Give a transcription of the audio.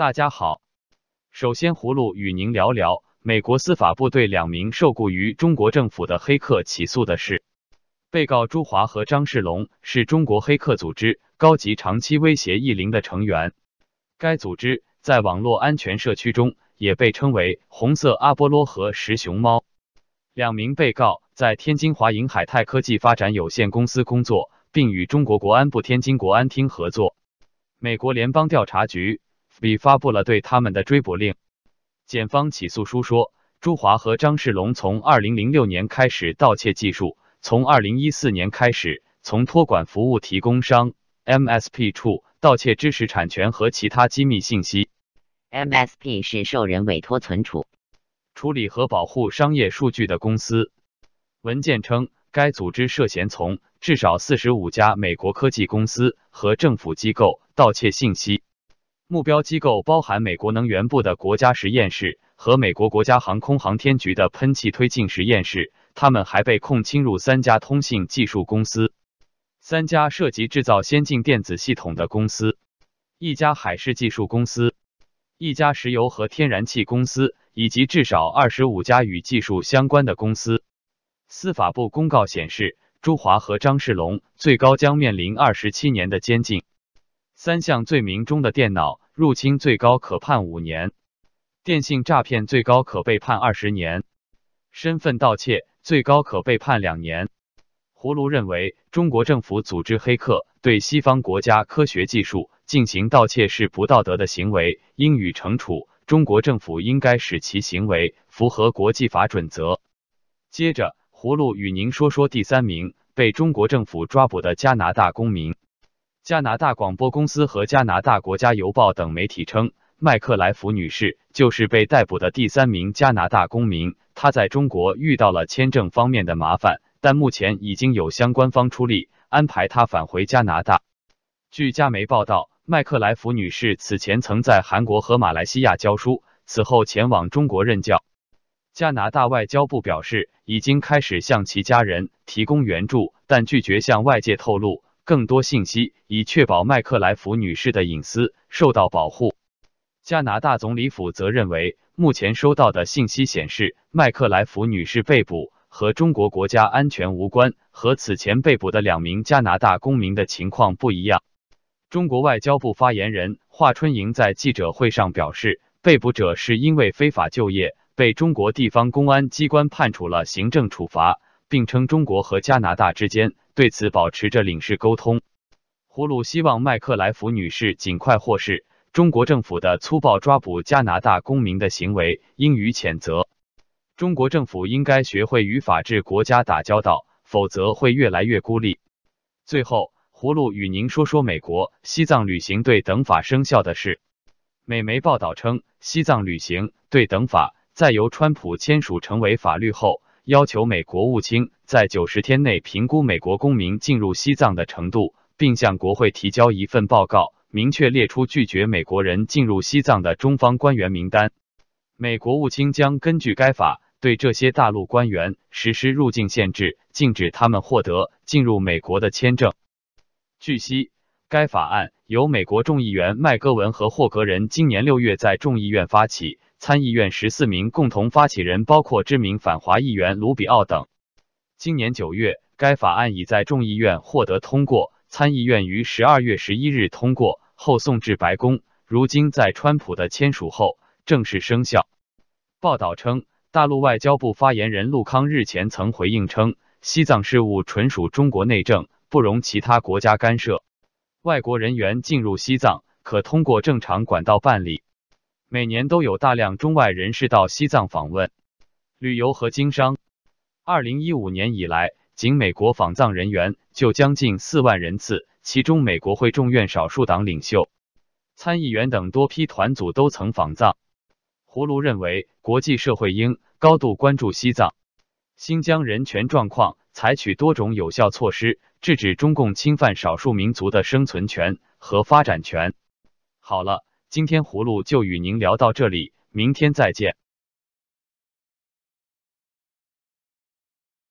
大家好，首先葫芦与您聊聊美国司法部对两名受雇于中国政府的黑客起诉的事。被告朱华和张世龙是中国黑客组织高级长期威胁意林的成员，该组织在网络安全社区中也被称为“红色阿波罗”和“石熊猫”。两名被告在天津华银海泰科技发展有限公司工作，并与中国国安部天津国安厅合作。美国联邦调查局。比发布了对他们的追捕令。检方起诉书说，朱华和张世龙从二零零六年开始盗窃技术，从二零一四年开始从托管服务提供商 MSP 处盗窃知识产权和其他机密信息。MSP 是受人委托存储、处理和保护商业数据的公司。文件称，该组织涉嫌从至少四十五家美国科技公司和政府机构盗窃信息。目标机构包含美国能源部的国家实验室和美国国家航空航天局的喷气推进实验室。他们还被控侵入三家通信技术公司、三家涉及制造先进电子系统的公司、一家海事技术公司、一家石油和天然气公司，以及至少二十五家与技术相关的公司。司法部公告显示，朱华和张世龙最高将面临二十七年的监禁。三项罪名中的电脑入侵最高可判五年，电信诈骗最高可被判二十年，身份盗窃最高可被判两年。葫芦认为，中国政府组织黑客对西方国家科学技术进行盗窃是不道德的行为，应予惩处。中国政府应该使其行为符合国际法准则。接着，葫芦与您说说第三名被中国政府抓捕的加拿大公民。加拿大广播公司和加拿大国家邮报等媒体称，麦克莱弗女士就是被逮捕的第三名加拿大公民。她在中国遇到了签证方面的麻烦，但目前已经有相关方出力安排她返回加拿大。据加媒报道，麦克莱弗女士此前曾在韩国和马来西亚教书，此后前往中国任教。加拿大外交部表示，已经开始向其家人提供援助，但拒绝向外界透露。更多信息，以确保麦克莱弗女士的隐私受到保护。加拿大总理府则认为，目前收到的信息显示，麦克莱弗女士被捕和中国国家安全无关，和此前被捕的两名加拿大公民的情况不一样。中国外交部发言人华春莹在记者会上表示，被捕者是因为非法就业，被中国地方公安机关判处了行政处罚。并称中国和加拿大之间对此保持着领事沟通。胡鲁希望麦克莱弗女士尽快获释。中国政府的粗暴抓捕加拿大公民的行为应予谴责。中国政府应该学会与法治国家打交道，否则会越来越孤立。最后，葫芦与您说说美国西藏旅行对等法生效的事。美媒报道称，西藏旅行对等法在由川普签署成为法律后。要求美国务卿在九十天内评估美国公民进入西藏的程度，并向国会提交一份报告，明确列出拒绝美国人进入西藏的中方官员名单。美国务卿将根据该法对这些大陆官员实施入境限制，禁止他们获得进入美国的签证。据悉，该法案由美国众议员麦戈文和霍格人今年六月在众议院发起。参议院十四名共同发起人包括知名反华议员卢比奥等。今年九月，该法案已在众议院获得通过，参议院于十二月十一日通过后送至白宫，如今在川普的签署后正式生效。报道称，大陆外交部发言人陆康日前曾回应称，西藏事务纯属中国内政，不容其他国家干涉。外国人员进入西藏可通过正常管道办理。每年都有大量中外人士到西藏访问、旅游和经商。二零一五年以来，仅美国访藏人员就将近四万人次，其中美国会众院少数党领袖、参议员等多批团组都曾访藏。胡卢认为，国际社会应高度关注西藏、新疆人权状况，采取多种有效措施，制止中共侵犯少数民族的生存权和发展权。好了。今天葫芦就与您聊到这里，明天再见。